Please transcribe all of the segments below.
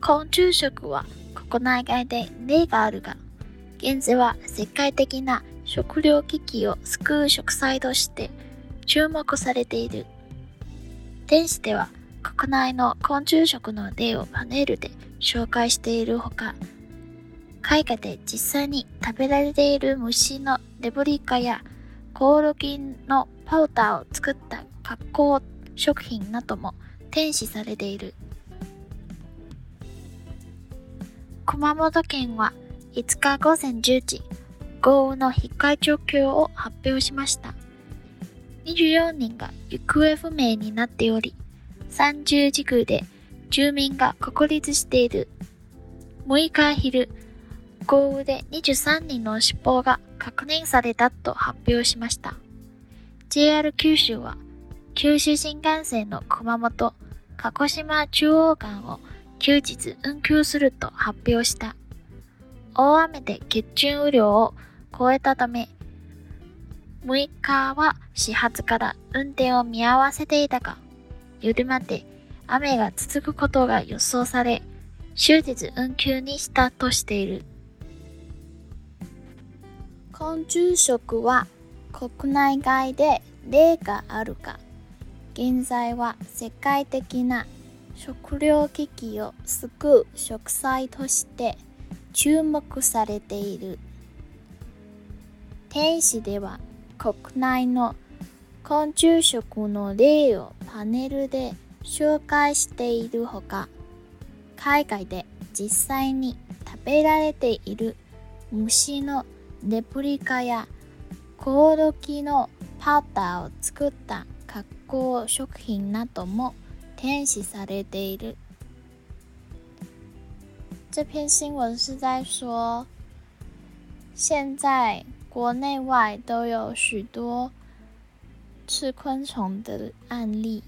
昆虫食は国内外で例があるが、現在は世界的な食糧危機を救う食材として注目されている。電子では国内の昆虫食の例をパネルで紹介しているほか、絵画で実際に食べられている虫のレプリカやコオロギのパウダーを作った加工食品なども展示されている。熊本県は5日午前10時、豪雨の被害状況を発表しました。24人が行方不明になっており、30地区で住民が孤立している。6日昼、豪雨で23人の死亡が確認されたと発表しました。JR 九州は、九州新幹線の熊本、鹿児島中央間を休日運休すると発表した。大雨で血中雨量を超えたため、6日は始発から運転を見合わせていたが、夜まで雨が続くことが予想され、終日運休にしたとしている。昆虫食は国内外で例があるが、現在は世界的な食糧危機を救う食材として注目されている。天使では国内の昆虫食の例をパネルで紹介しているほか、海外で実際に食べられている虫のレプリカやコオロギのパウダーを作った加工食品なども展示されている。这篇新闻是在说，现在国内外都有许多吃昆虫的案例。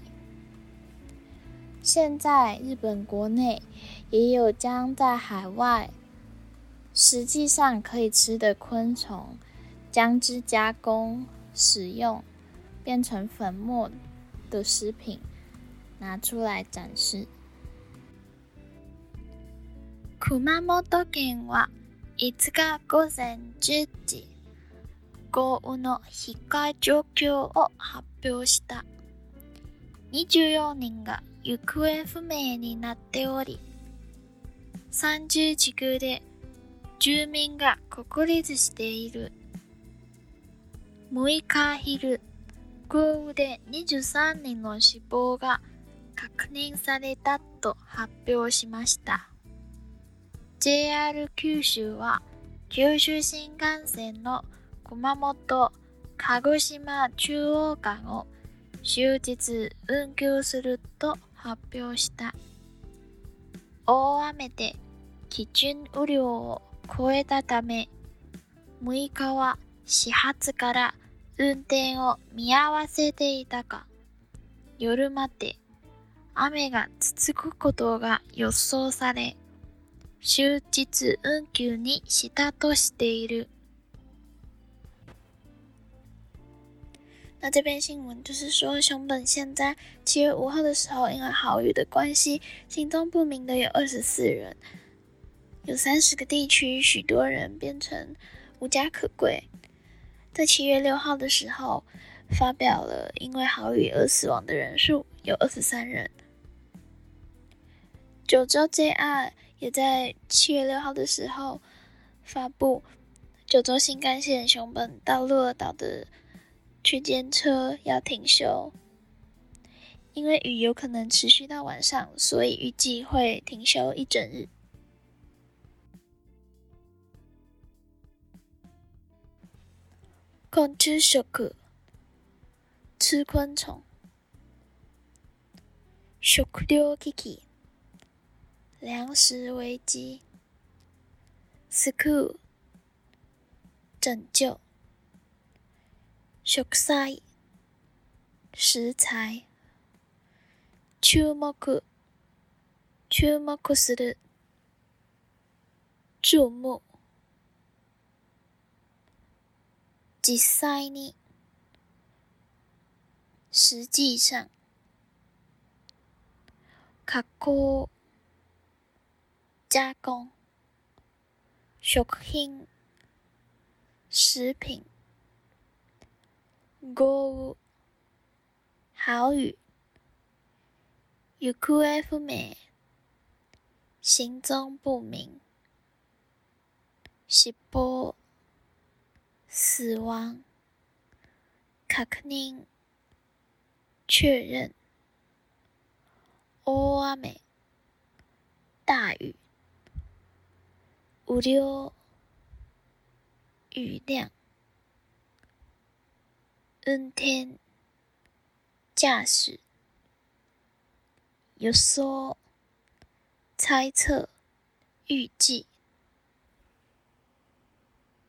现在日本国内也有将在海外实际上可以吃的昆虫，将之加工使用，变成粉末的食品 拿出来展示。熊本県は5日午前10時、豪雨の被害状況を発表した。24人が行方不明になっており、30地区で住民が孤立している。6日昼、豪雨で23人の死亡が確認されたと発表しました。JR 九州は九州新幹線の熊本、鹿児島中央間を終日運休すると発表した。大雨で基準雨量を超えたため、6日は始発から運転を見合わせていたが、夜まで雨が続くことが予想され、終日運休にしたとしている。那这篇新闻就是说，熊本县在七月五号的时候，因为豪雨的关系，行踪不明的有二十四人，有三十个地区，许多人变成无家可归。在七月六号的时候，发表了因为豪雨而死亡的人数有二十三人。 九州 JR 也在七月六号的时候发布，九州新干线熊本到鹿儿岛的区间车要停休，因为雨有可能持续到晚上，所以预计会停休一整日。昆虫食，吃昆虫，食糧危機。粮食危机。s c o o l 拯救，食材。食材，注目。注目する。注目，実際に。实际上，加工加工、食品、食品、豪雨、豪雨、行方不明、行踪不明、死亡、死亡、確認、確認、大雨、大雨、雨量、雨量、運転、駕駛、予想、猜測、預計。